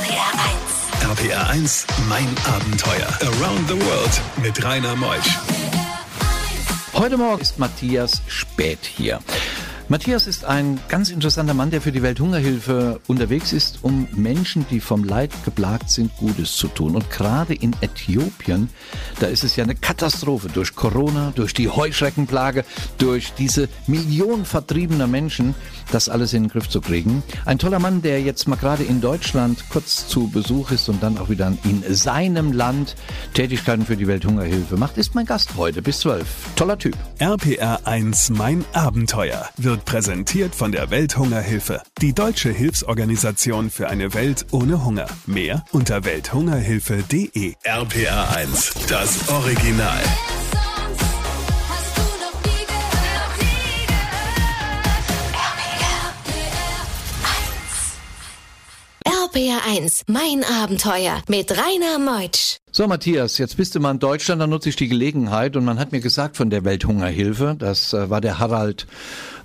RPR 1. RPR 1, mein Abenteuer. Around the World mit Rainer Meusch. Heute Morgen ist Matthias Spät hier. Matthias ist ein ganz interessanter Mann, der für die Welthungerhilfe unterwegs ist, um Menschen, die vom Leid geplagt sind, Gutes zu tun. Und gerade in Äthiopien, da ist es ja eine Katastrophe durch Corona, durch die Heuschreckenplage, durch diese Millionen vertriebener Menschen, das alles in den Griff zu kriegen. Ein toller Mann, der jetzt mal gerade in Deutschland kurz zu Besuch ist und dann auch wieder in seinem Land Tätigkeiten für die Welthungerhilfe macht, ist mein Gast heute bis 12. Toller Typ. RPR 1 Mein Abenteuer wird präsentiert von der Welthungerhilfe, die deutsche Hilfsorganisation für eine Welt ohne Hunger. Mehr unter welthungerhilfe.de. RPR 1, das Original. 1, mein Abenteuer mit Rainer Meutsch. So, Matthias, jetzt bist du mal in Deutschland, dann nutze ich die Gelegenheit und man hat mir gesagt von der Welthungerhilfe, das äh, war der Harald,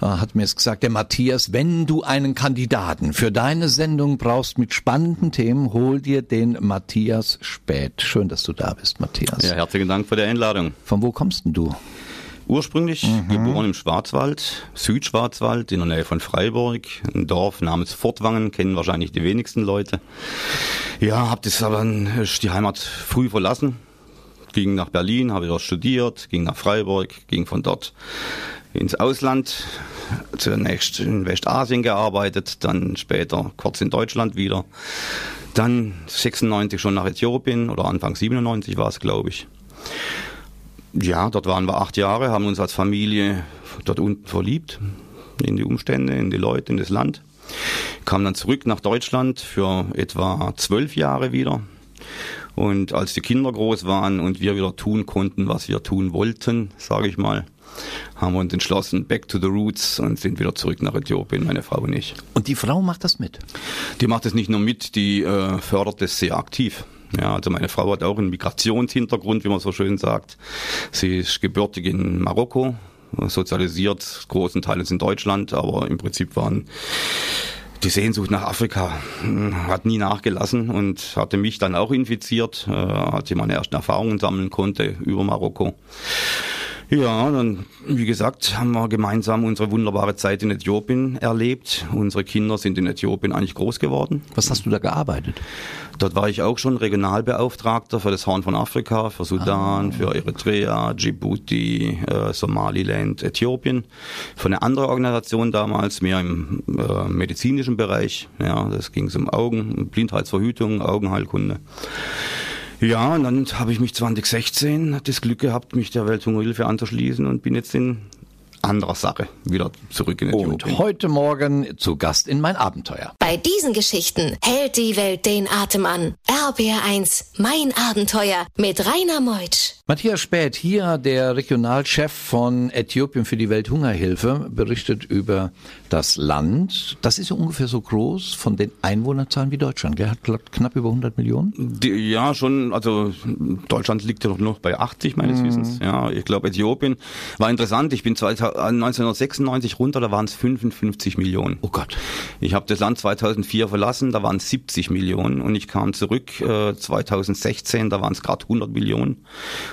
äh, hat mir es gesagt, der Matthias, wenn du einen Kandidaten für deine Sendung brauchst mit spannenden Themen, hol dir den Matthias Spät. Schön, dass du da bist, Matthias. Ja, herzlichen Dank für die Einladung. Von wo kommst denn du? Ursprünglich mhm. geboren im Schwarzwald, Südschwarzwald, in der Nähe von Freiburg, ein Dorf namens Fortwangen, kennen wahrscheinlich die wenigsten Leute. Ja, hab das aber die Heimat früh verlassen, ging nach Berlin, habe dort studiert, ging nach Freiburg, ging von dort ins Ausland, zunächst in Westasien gearbeitet, dann später kurz in Deutschland wieder, dann 96 schon nach Äthiopien oder Anfang 97 war es, glaube ich. Ja, dort waren wir acht Jahre, haben uns als Familie dort unten verliebt, in die Umstände, in die Leute, in das Land. Kam dann zurück nach Deutschland für etwa zwölf Jahre wieder. Und als die Kinder groß waren und wir wieder tun konnten, was wir tun wollten, sage ich mal, haben wir uns entschlossen, back to the roots und sind wieder zurück nach Äthiopien, meine Frau und ich. Und die Frau macht das mit? Die macht es nicht nur mit, die äh, fördert es sehr aktiv. Ja, also meine Frau hat auch einen Migrationshintergrund, wie man so schön sagt. Sie ist gebürtig in Marokko, sozialisiert, großen Teilen in Deutschland, aber im Prinzip waren die Sehnsucht nach Afrika hm, hat nie nachgelassen und hatte mich dann auch infiziert, äh, als ich meine ersten Erfahrungen sammeln konnte über Marokko. Ja, dann, wie gesagt, haben wir gemeinsam unsere wunderbare Zeit in Äthiopien erlebt. Unsere Kinder sind in Äthiopien eigentlich groß geworden. Was hast du da gearbeitet? Dort war ich auch schon Regionalbeauftragter für das Horn von Afrika, für Sudan, ah. für Eritrea, Djibouti, äh, Somaliland, Äthiopien. Für eine andere Organisation damals, mehr im äh, medizinischen Bereich. Ja, das ging um Augen, Blindheitsverhütung, Augenheilkunde. Ja, und dann habe ich mich 2016 das Glück gehabt, mich der Welthungerhilfe anzuschließen und bin jetzt in anderer Sache wieder zurück in Äthiopien. Und heute Morgen zu Gast in mein Abenteuer. Bei diesen Geschichten hält die Welt den Atem an. RBR1, mein Abenteuer mit Rainer Meutsch. Matthias Späth, hier der Regionalchef von Äthiopien für die Welthungerhilfe, berichtet über das Land. Das ist ja ungefähr so groß von den Einwohnerzahlen wie Deutschland. Der hat knapp über 100 Millionen. Die, ja, schon. Also Deutschland liegt ja noch bei 80 meines mhm. Wissens. Ja, ich glaube Äthiopien war interessant. Ich bin 1996 runter, da waren es 55 Millionen. Oh Gott. Ich habe das Land 2004 verlassen, da waren es 70 Millionen und ich kam zurück äh, 2016, da waren es gerade 100 Millionen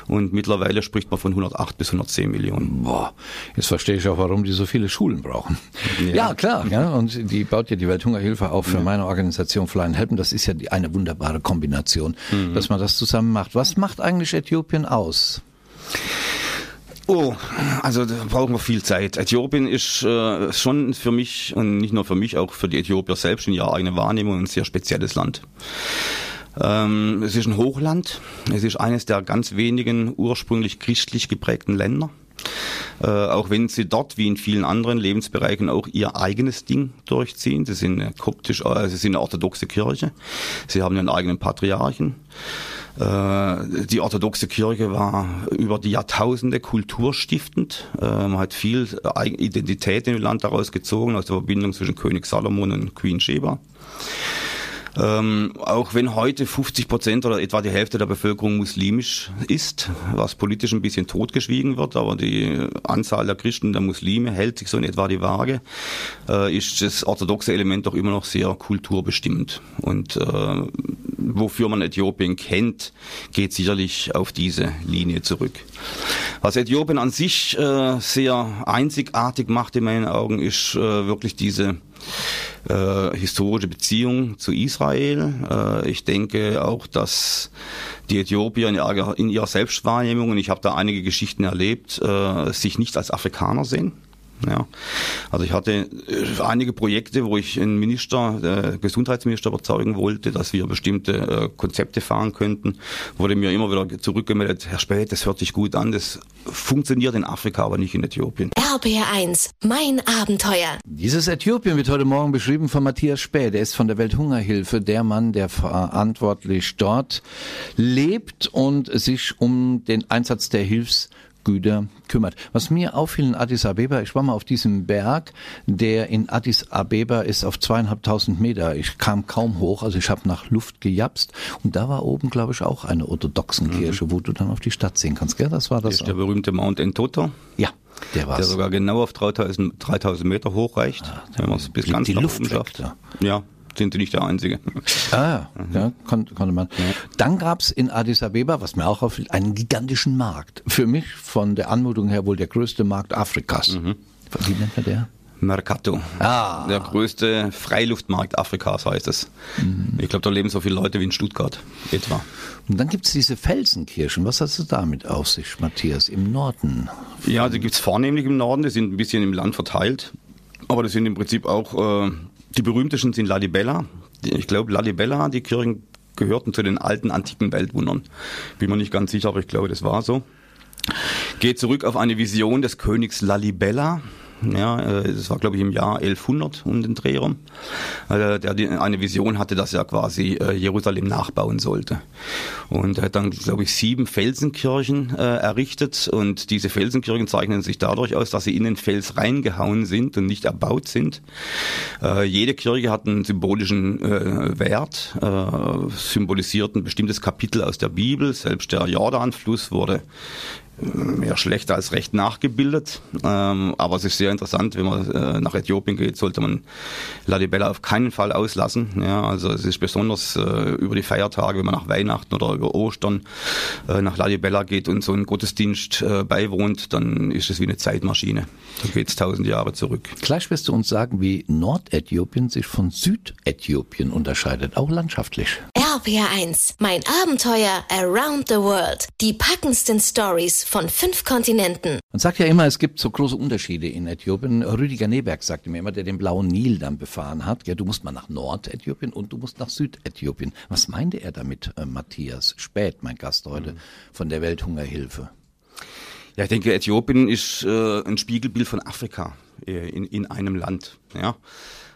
und mittlerweile spricht man von 108 bis 110 Millionen. Boah, jetzt verstehe ich auch, warum die so viele Schulen brauchen. Ja, ja klar. Ja, und die baut ja die Welthungerhilfe auch für ja. meine Organisation Flying Helpen. Das ist ja die, eine wunderbare Kombination, mhm. dass man das zusammen macht. Was macht eigentlich Äthiopien aus? Oh, also da brauchen wir viel Zeit. Äthiopien ist äh, schon für mich und nicht nur für mich, auch für die Äthiopier selbst in ihrer eigenen Wahrnehmung ein sehr spezielles Land. Ähm, es ist ein Hochland. Es ist eines der ganz wenigen ursprünglich christlich geprägten Länder. Äh, auch wenn sie dort wie in vielen anderen Lebensbereichen auch ihr eigenes Ding durchziehen. Sie sind eine koptisch, äh, sie sind eine orthodoxe Kirche. Sie haben ihren eigenen Patriarchen. Äh, die orthodoxe Kirche war über die Jahrtausende kulturstiftend. Äh, man hat viel Identität in dem Land daraus gezogen, aus der Verbindung zwischen König Salomon und Queen Sheba. Ähm, auch wenn heute 50 Prozent oder etwa die Hälfte der Bevölkerung muslimisch ist, was politisch ein bisschen totgeschwiegen wird, aber die Anzahl der Christen, der Muslime hält sich so in etwa die Waage, äh, ist das orthodoxe Element doch immer noch sehr kulturbestimmt. Und äh, wofür man Äthiopien kennt, geht sicherlich auf diese Linie zurück. Was Äthiopien an sich äh, sehr einzigartig macht in meinen Augen, ist äh, wirklich diese äh, historische Beziehung zu Israel. Äh, ich denke auch, dass die Äthiopier in ihrer, in ihrer Selbstwahrnehmung, und ich habe da einige Geschichten erlebt, äh, sich nicht als Afrikaner sehen. Ja. Also ich hatte äh, einige Projekte, wo ich einen Minister, äh, Gesundheitsminister überzeugen wollte, dass wir bestimmte äh, Konzepte fahren könnten. Wurde mir immer wieder zurückgemeldet, Herr Spät, das hört sich gut an, das funktioniert in Afrika, aber nicht in Äthiopien. RBR1, mein Abenteuer. Dieses Äthiopien wird heute Morgen beschrieben von Matthias Späh. Der ist von der Welthungerhilfe der Mann, der verantwortlich dort lebt und sich um den Einsatz der Hilfs Güter kümmert. Was mir auffiel in Addis Abeba, ich war mal auf diesem Berg, der in Addis Abeba ist auf zweieinhalbtausend Meter. Ich kam kaum hoch, also ich habe nach Luft gejapst und da war oben, glaube ich, auch eine orthodoxen mhm. Kirche, wo du dann auf die Stadt sehen kannst. Gell? Das war das. ist der berühmte Mount Entoto. Ja. Der, war's. der sogar genau auf 3000, 3000 Meter hoch reicht. Ah, wenn man es bis ganz die Luft schafft. Ja, sind sie nicht der Einzige. Ah, mhm. ja, konnte, konnte man. Ja. Dann gab's in Addis Abeba, was mir auch auffiel, einen gigantischen Markt. Für mich von der Anmutung her wohl der größte Markt Afrikas. Mhm. Wie nennt man der? Mercato. Ah. Der größte Freiluftmarkt Afrikas heißt es. Mhm. Ich glaube, da leben so viele Leute wie in Stuttgart etwa. Und dann gibt's diese Felsenkirchen. Was hast du damit auf sich, Matthias, im Norden? Ja, die gibt's vornehmlich im Norden. Die sind ein bisschen im Land verteilt. Aber das sind im Prinzip auch äh, die berühmtesten sind Lalibela. Ich glaube, Lalibela, die Kirchen gehörten zu den alten antiken Weltwundern. Bin mir nicht ganz sicher, aber ich glaube, das war so. Geht zurück auf eine Vision des Königs Lalibela, ja, äh, das war glaube ich im Jahr 1100 um den Dreh rum, äh, der eine Vision hatte, dass er quasi äh, Jerusalem nachbauen sollte. Und er hat dann glaube ich sieben Felsenkirchen errichtet und diese Felsenkirchen zeichnen sich dadurch aus, dass sie in den Fels reingehauen sind und nicht erbaut sind. Jede Kirche hat einen symbolischen Wert, symbolisiert ein bestimmtes Kapitel aus der Bibel. Selbst der Jordanfluss wurde mehr schlecht als recht nachgebildet. Ähm, aber es ist sehr interessant, wenn man äh, nach Äthiopien geht, sollte man Ladibella auf keinen Fall auslassen. Ja, also es ist besonders äh, über die Feiertage, wenn man nach Weihnachten oder über Ostern äh, nach Ladibella geht und so einen Gottesdienst äh, beiwohnt, dann ist es wie eine Zeitmaschine. Da geht es tausend Jahre zurück. Gleich wirst du uns sagen, wie Nordäthiopien sich von Südäthiopien unterscheidet, auch landschaftlich. RPR1, mein Abenteuer around the world. Die packendsten Stories von fünf Kontinenten. Man sagt ja immer, es gibt so große Unterschiede in Äthiopien. Rüdiger Neberg sagte mir immer, der den blauen Nil dann befahren hat. Ja, du musst mal nach Nordäthiopien und du musst nach Südäthiopien. Was meinte er damit, äh, Matthias Spät, mein Gast heute, mhm. von der Welthungerhilfe? Ja, ich denke, Äthiopien ist äh, ein Spiegelbild von Afrika äh, in, in einem Land. Ja.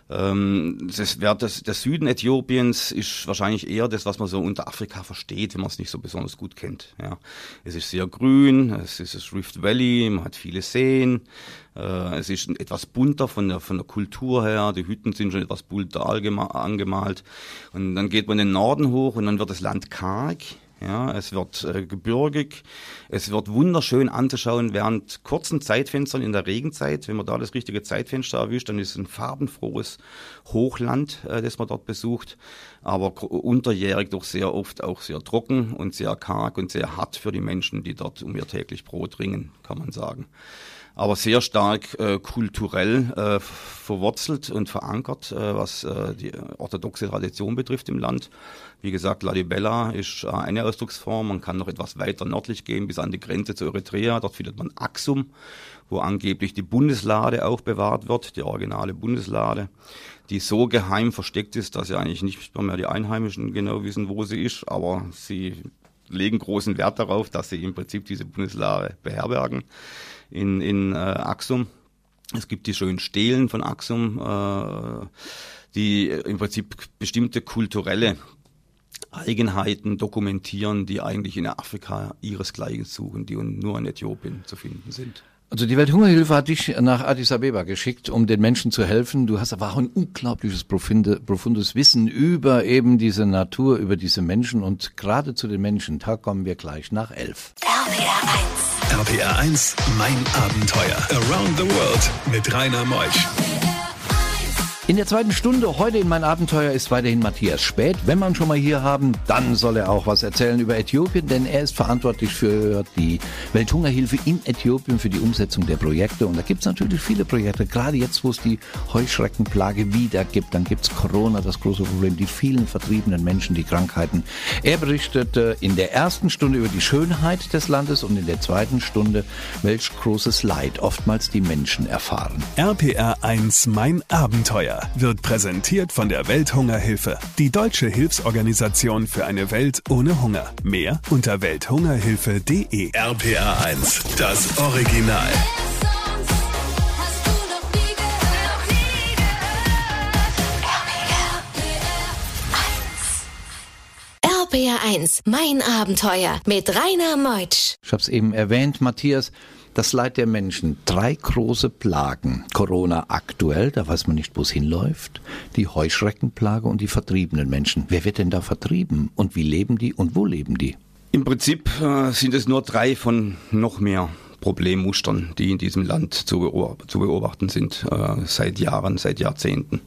Ähm, das, das, der Süden Äthiopiens ist wahrscheinlich eher das, was man so unter Afrika versteht, wenn man es nicht so besonders gut kennt. Ja. Es ist sehr grün, es ist das Rift Valley, man hat viele Seen, äh, es ist etwas bunter von der, von der Kultur her, die Hütten sind schon etwas bunter angemalt. Und dann geht man in den Norden hoch und dann wird das Land karg. Ja, es wird äh, gebirgig, es wird wunderschön anzuschauen während kurzen Zeitfenstern in der Regenzeit. Wenn man da das richtige Zeitfenster erwischt, dann ist es ein farbenfrohes Hochland, äh, das man dort besucht, aber unterjährig doch sehr oft auch sehr trocken und sehr karg und sehr hart für die Menschen, die dort um ihr täglich Brot ringen, kann man sagen aber sehr stark äh, kulturell äh, verwurzelt und verankert, äh, was äh, die orthodoxe Tradition betrifft im Land. Wie gesagt, Ladibella ist äh, eine Ausdrucksform. Man kann noch etwas weiter nördlich gehen bis an die Grenze zu Eritrea. Dort findet man Axum, wo angeblich die Bundeslade auch bewahrt wird, die originale Bundeslade, die so geheim versteckt ist, dass ja eigentlich nicht mehr die Einheimischen genau wissen, wo sie ist, aber sie legen großen Wert darauf, dass sie im Prinzip diese Bundeslade beherbergen in, in äh, Axum. Es gibt die schönen Stelen von Axum, äh, die im Prinzip bestimmte kulturelle Eigenheiten dokumentieren, die eigentlich in Afrika ihresgleichen suchen, die nur in Äthiopien zu finden sind. Also die Welthungerhilfe hat dich nach Addis Abeba geschickt, um den Menschen zu helfen. Du hast aber auch ein unglaubliches profunde, profundes Wissen über eben diese Natur, über diese Menschen und gerade zu den Menschen. Da kommen wir gleich nach elf. RPR 1. RPR 1, mein Abenteuer. Around the World mit Rainer Meusch. In der zweiten Stunde heute in mein Abenteuer ist weiterhin Matthias Spät. Wenn ihn schon mal hier haben, dann soll er auch was erzählen über Äthiopien, denn er ist verantwortlich für die Welthungerhilfe in Äthiopien, für die Umsetzung der Projekte. Und da gibt es natürlich viele Projekte, gerade jetzt, wo es die Heuschreckenplage wieder gibt. Dann gibt es Corona, das große Problem, die vielen vertriebenen Menschen, die Krankheiten. Er berichtete in der ersten Stunde über die Schönheit des Landes und in der zweiten Stunde, welch großes Leid oftmals die Menschen erfahren. RPR 1 Mein Abenteuer wird präsentiert von der Welthungerhilfe, die deutsche Hilfsorganisation für eine Welt ohne Hunger. Mehr unter welthungerhilfe.de. RPR 1, das Original. RPR 1, mein Abenteuer mit Rainer Meutsch. Ich habe es eben erwähnt, Matthias, das Leid der Menschen. Drei große Plagen. Corona aktuell, da weiß man nicht, wo es hinläuft. Die Heuschreckenplage und die vertriebenen Menschen. Wer wird denn da vertrieben? Und wie leben die und wo leben die? Im Prinzip äh, sind es nur drei von noch mehr Problemmustern, die in diesem Land zu, beobachten sind, äh, seit Jahren, seit Jahrzehnten.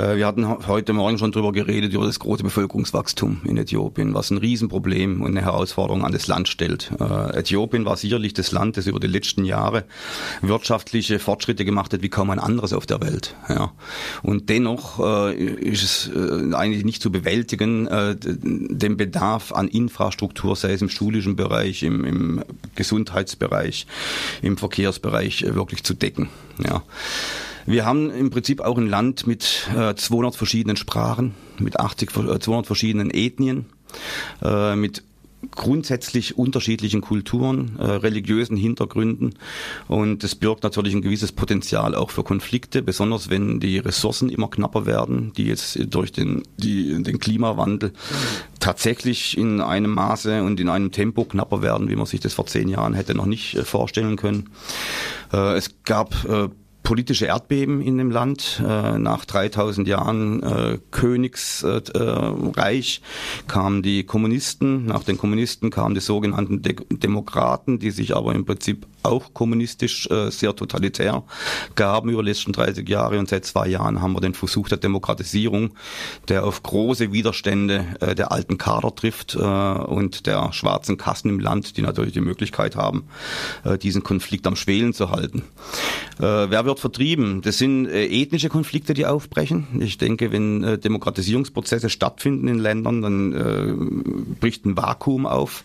Äh, wir hatten heute Morgen schon darüber geredet, über das große Bevölkerungswachstum in Äthiopien, was ein Riesenproblem und eine Herausforderung an das Land stellt. Äh, Äthiopien war sicherlich das Land, das über die letzten Jahre wirtschaftliche Fortschritte gemacht hat, wie kaum ein anderes auf der Welt. Und dennoch äh, ist es eigentlich nicht zu bewältigen, den Bedarf an Infrastruktur, sei es im schulischen Bereich, im, im Gesundheitsbereich, im Verkehrsbereich, wirklich zu decken. Ja. Wir haben im Prinzip auch ein Land mit äh, 200 verschiedenen Sprachen, mit 80, äh, 200 verschiedenen Ethnien, äh, mit grundsätzlich unterschiedlichen Kulturen, äh, religiösen Hintergründen und das birgt natürlich ein gewisses Potenzial auch für Konflikte, besonders wenn die Ressourcen immer knapper werden, die jetzt durch den, die, den Klimawandel tatsächlich in einem Maße und in einem Tempo knapper werden, wie man sich das vor zehn Jahren hätte noch nicht äh, vorstellen können. Äh, es gab äh, politische Erdbeben in dem Land. Äh, nach 3000 Jahren äh, Königsreich kamen die Kommunisten. Nach den Kommunisten kamen die sogenannten De Demokraten, die sich aber im Prinzip auch kommunistisch äh, sehr totalitär gaben über die letzten 30 Jahre. Und seit zwei Jahren haben wir den Versuch der Demokratisierung, der auf große Widerstände äh, der alten Kader trifft äh, und der schwarzen Kassen im Land, die natürlich die Möglichkeit haben, diesen Konflikt am Schwelen zu halten. Wer wird vertrieben? Das sind äh, ethnische Konflikte, die aufbrechen. Ich denke, wenn äh, Demokratisierungsprozesse stattfinden in Ländern, dann äh, bricht ein Vakuum auf.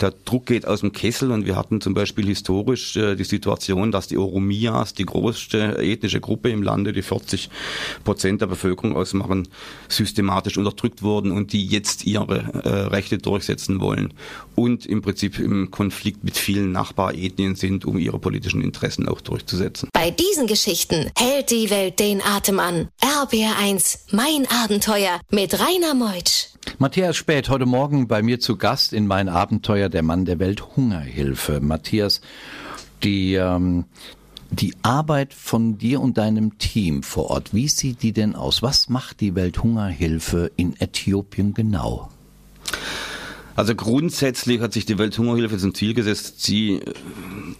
Der Druck geht aus dem Kessel und wir hatten zum Beispiel historisch äh, die Situation, dass die Oromias, die größte ethnische Gruppe im Lande, die 40 Prozent der Bevölkerung ausmachen, systematisch unterdrückt wurden und die jetzt ihre äh, Rechte durchsetzen wollen und im Prinzip im Konflikt mit vielen Nachbarethnien sind, um ihre politischen Interessen auch durchzusetzen. Bei diesen Geschichten hält die Welt den Atem an. RBR1, mein Abenteuer mit Rainer Meutsch. Matthias Spät, heute Morgen bei mir zu Gast in mein Abenteuer, der Mann der Welthungerhilfe. Matthias, die, ähm, die Arbeit von dir und deinem Team vor Ort, wie sieht die denn aus? Was macht die Welthungerhilfe in Äthiopien genau? Also grundsätzlich hat sich die Welthungerhilfe zum Ziel gesetzt, sie äh,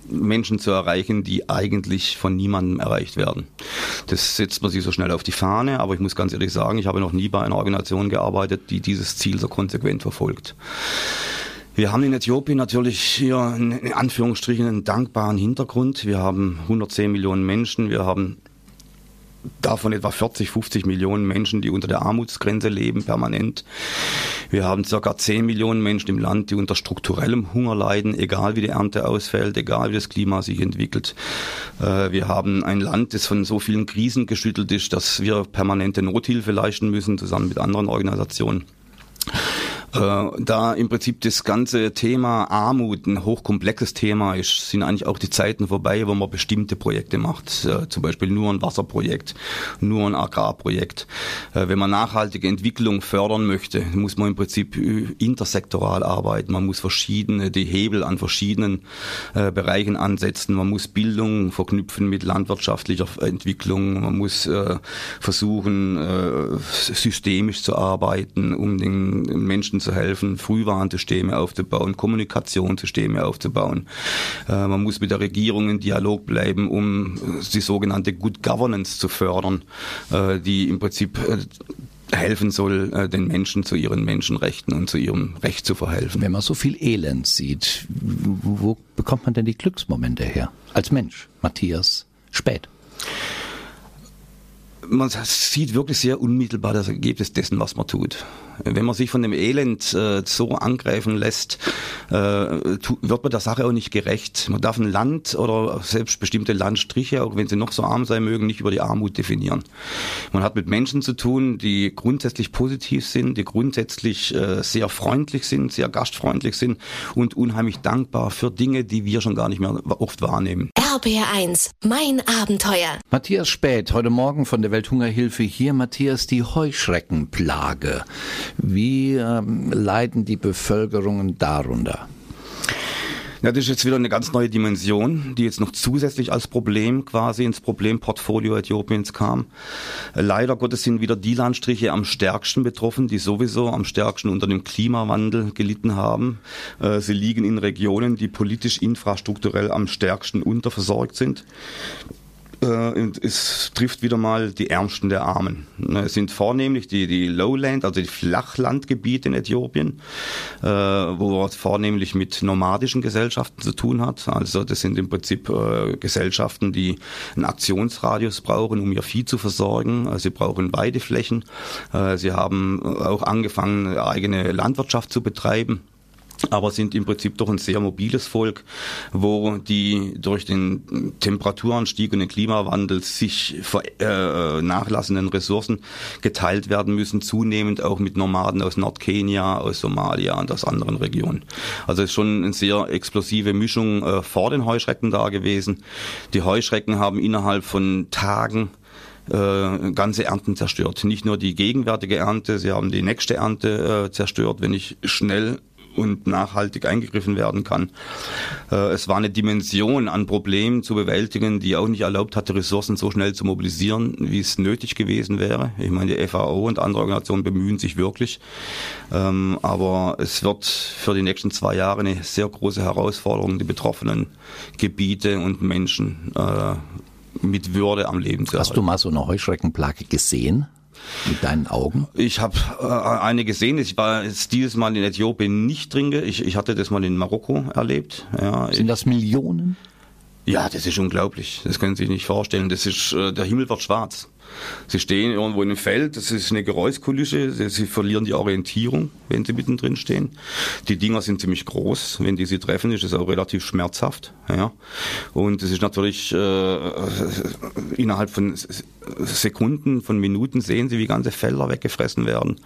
Menschen zu erreichen, die eigentlich von niemandem erreicht werden. Das setzt man sich so schnell auf die Fahne, aber ich muss ganz ehrlich sagen, ich habe noch nie bei einer Organisation gearbeitet, die dieses Ziel so konsequent verfolgt. Wir haben in Äthiopien natürlich hier in Anführungsstrichen einen dankbaren Hintergrund. Wir haben 110 Millionen Menschen, wir haben davon etwa 40, 50 Millionen Menschen, die unter der Armutsgrenze leben, permanent. Wir haben circa 10 Millionen Menschen im Land, die unter strukturellem Hunger leiden, egal wie die Ernte ausfällt, egal wie das Klima sich entwickelt. Äh, wir haben ein Land, das von so vielen Krisen geschüttelt ist, dass wir permanente Nothilfe leisten müssen, zusammen mit anderen Organisationen. Äh, da im Prinzip das ganze Thema Armut ein hochkomplexes Thema ist, sind eigentlich auch die Zeiten vorbei, wo man bestimmte Projekte macht. Äh, zum Beispiel nur ein Wasserprojekt, nur ein Agrarprojekt. Äh, wenn man nachhaltige Entwicklung fördern möchte, muss man im Prinzip intersektoral arbeiten. Man muss verschiedene, die Hebel an verschiedenen Bereichen ansetzen. Man muss Bildung verknüpfen mit landwirtschaftlicher Entwicklung. Man muss versuchen, systemisch zu arbeiten, um den Menschen zu helfen, Frühwarnsysteme aufzubauen, Kommunikationssysteme aufzubauen. Äh, man muss mit der Regierung in Dialog bleiben, um die sogenannte Good Governance zu fördern, äh, die im Prinzip äh, helfen soll, den Menschen zu ihren Menschenrechten und zu ihrem Recht zu verhelfen. Wenn man so viel Elend sieht, wo bekommt man denn die Glücksmomente her? Als Mensch, Matthias Spät man sieht wirklich sehr unmittelbar das Ergebnis dessen, was man tut. Wenn man sich von dem Elend äh, so angreifen lässt, äh, wird man der Sache auch nicht gerecht. Man darf ein Land oder selbst bestimmte Landstriche, auch wenn sie noch so arm sein mögen, nicht über die Armut definieren. Man hat mit Menschen zu tun, die grundsätzlich positiv sind, die grundsätzlich äh, sehr freundlich sind, sehr gastfreundlich sind und unheimlich dankbar für Dinge, die wir schon gar nicht mehr oft wahrnehmen. RBR1, mein Abenteuer. Matthias Spät, heute Morgen von der Welthungerhilfe hier. Matthias, die Heuschreckenplage. Wie ähm, leiden die Bevölkerungen darunter? Ja, das ist jetzt wieder eine ganz neue Dimension, die jetzt noch zusätzlich als Problem quasi ins Problemportfolio Äthiopiens kam. Leider Gottes sind wieder die Landstriche am stärksten betroffen, die sowieso am stärksten unter dem Klimawandel gelitten haben. Äh, sie liegen in Regionen, die politisch infrastrukturell am stärksten unterversorgt sind. Äh, es trifft wieder mal die Ärmsten der Armen. Ne, es sind vornehmlich die, die Lowland, also die Flachlandgebiete in Äthiopien, äh, wo man vornehmlich mit nomadischen Gesellschaften zu tun hat. Also das sind im Prinzip äh, Gesellschaften, die einen Aktionsradius brauchen, um ihr Vieh zu versorgen. Sie brauchen Weideflächen. sie haben auch angefangen, eigene Landwirtschaft zu betreiben aber sind im Prinzip doch ein sehr mobiles Volk, wo die durch den Temperaturanstieg und den Klimawandel sich äh, nachlassenden Ressourcen geteilt werden müssen, zunehmend auch mit Nomaden aus Nordkenia, aus Somalia und aus anderen Regionen. Also es ist schon eine sehr explosive Mischung äh, vor den Heuschrecken da gewesen. Die Heuschrecken haben innerhalb von Tagen äh, ganze Ernten zerstört. Nicht nur die gegenwärtige Ernte, sie haben die nächste Ernte äh, zerstört. Wenn ich schnell und nachhaltig eingegriffen werden kann. Äh, es war eine Dimension an Problemen zu bewältigen, die auch nicht erlaubt hatte, Ressourcen so schnell zu mobilisieren, wie es nötig gewesen wäre. Ich meine, die FAO und andere Organisationen bemühen sich wirklich. Ähm, aber es wird für die nächsten zwei Jahre eine sehr große Herausforderung, die betroffenen Gebiete und Menschen äh, mit Würde am Leben zu Hast erhalten. du mal so eine Heuschreckenplage gesehen? Mit deinen Augen? Ich habe äh, eine gesehen. Ich war jetzt dieses Mal in Äthiopien nicht drin. Ich, ich hatte das mal in Marokko erlebt. Ja, Sind das Millionen? Ja, das ist unglaublich. Das können Sie sich nicht vorstellen. Das ist, äh, der Himmel wird schwarz. Sie stehen irgendwo in einem Feld, das ist eine Geräuschkulisse, sie, verlieren die Orientierung, wenn sie mittendrin stehen. Die Dinger sind ziemlich groß, wenn die sie treffen, ist es auch relativ schmerzhaft. Ja. Und es ist natürlich äh, innerhalb von Sekunden, von Minuten sehen sie, wie ganze Felder weggefressen werden,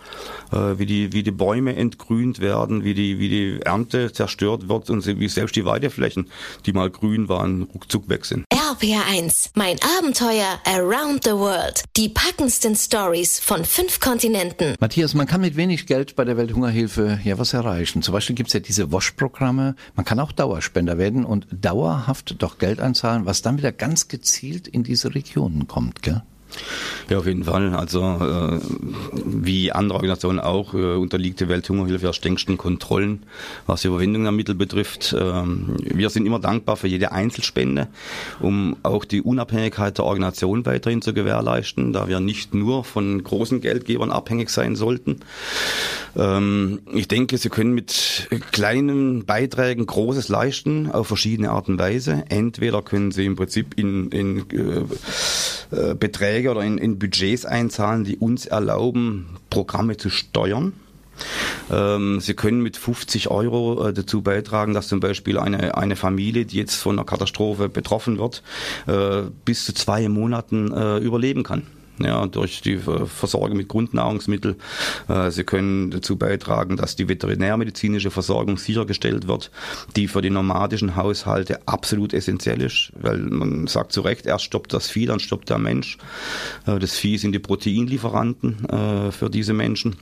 äh, wie, die, wie die Bäume entgrünt werden, wie die, wie die Ernte zerstört wird und wie selbst die Weideflächen, die mal grün waren, ruckzuck weg sind. RPR1, mein Abenteuer around the world. Die packendsten Stories von fünf Kontinenten. Matthias, man kann mit wenig Geld bei der Welthungerhilfe ja was erreichen. Zum Beispiel gibt es ja diese Wash-Programme. Man kann auch Dauerspender werden und dauerhaft doch Geld einzahlen, was dann wieder ganz gezielt in diese Regionen kommt, gell? Ja, auf jeden Fall. Also äh, wie andere Organisationen auch äh, unterliegt die Welthungerhilfe ja strengsten Kontrollen, was die Überwindung der Mittel betrifft. Ähm, wir sind immer dankbar für jede Einzelspende, um auch die Unabhängigkeit der Organisation weiterhin zu gewährleisten, da wir nicht nur von großen Geldgebern abhängig sein sollten. Ähm, ich denke, Sie können mit kleinen Beiträgen Großes leisten auf verschiedene Art und Weise. Entweder können Sie im Prinzip in, in äh, Beträge Beträge oder in, in Budgets einzahlen, die uns erlauben, Programme zu steuern. Ähm, Sie können mit 50 Euro äh, dazu beitragen, dass zum Beispiel eine, eine Familie, die jetzt von einer Katastrophe betroffen wird, äh, bis zu zwei Monaten äh, überleben kann. Ja, durch die Versorgung mit Grundnahrungsmitteln. Äh, sie können dazu beitragen, dass die veterinärmedizinische Versorgung sichergestellt wird, die für die nomadischen Haushalte absolut essentiell ist, weil man sagt zu Recht, erst stoppt das Vieh, dann stoppt der Mensch. Äh, das Vieh sind die Proteinlieferanten äh, für diese Menschen.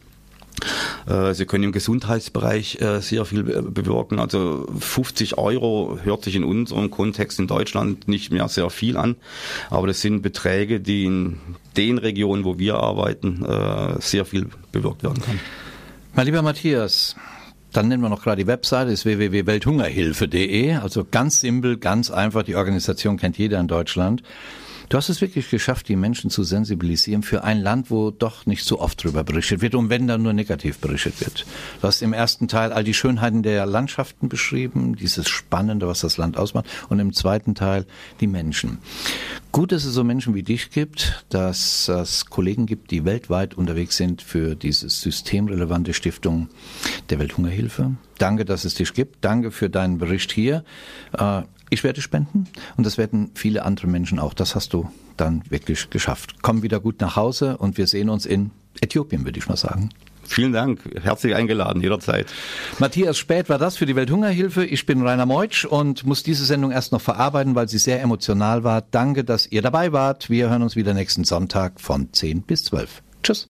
Äh, sie können im Gesundheitsbereich äh, sehr viel bewirken. Also 50 Euro hört sich in unserem Kontext in Deutschland nicht mehr sehr viel an, aber das sind Beträge, die in den Regionen, wo wir arbeiten, äh, sehr viel bewirkt werden können. Mein lieber Matthias, dann nennen wir noch gerade die Webseite, ist www.welthungerhilfe.de. Also ganz simpel, ganz einfach. Die Organisation kennt jeder in Deutschland. Du hast es wirklich geschafft, die Menschen zu sensibilisieren für ein Land, wo doch nicht so oft drüber berichtet wird und wenn dann nur negativ berichtet wird. Du hast im ersten Teil all die Schönheiten der Landschaften beschrieben, dieses Spannende, was das Land ausmacht und im zweiten Teil die Menschen. Gut, dass es so Menschen wie dich gibt, dass es Kollegen gibt, die weltweit unterwegs sind für diese systemrelevante Stiftung der Welthungerhilfe. Danke, dass es dich gibt. Danke für deinen Bericht hier. Ich werde spenden und das werden viele andere Menschen auch. Das hast du dann wirklich geschafft. Komm wieder gut nach Hause und wir sehen uns in Äthiopien, würde ich mal sagen. Vielen Dank. Herzlich eingeladen, jederzeit. Matthias Spät war das für die Welthungerhilfe. Ich bin Rainer Meutsch und muss diese Sendung erst noch verarbeiten, weil sie sehr emotional war. Danke, dass ihr dabei wart. Wir hören uns wieder nächsten Sonntag von 10 bis 12. Tschüss.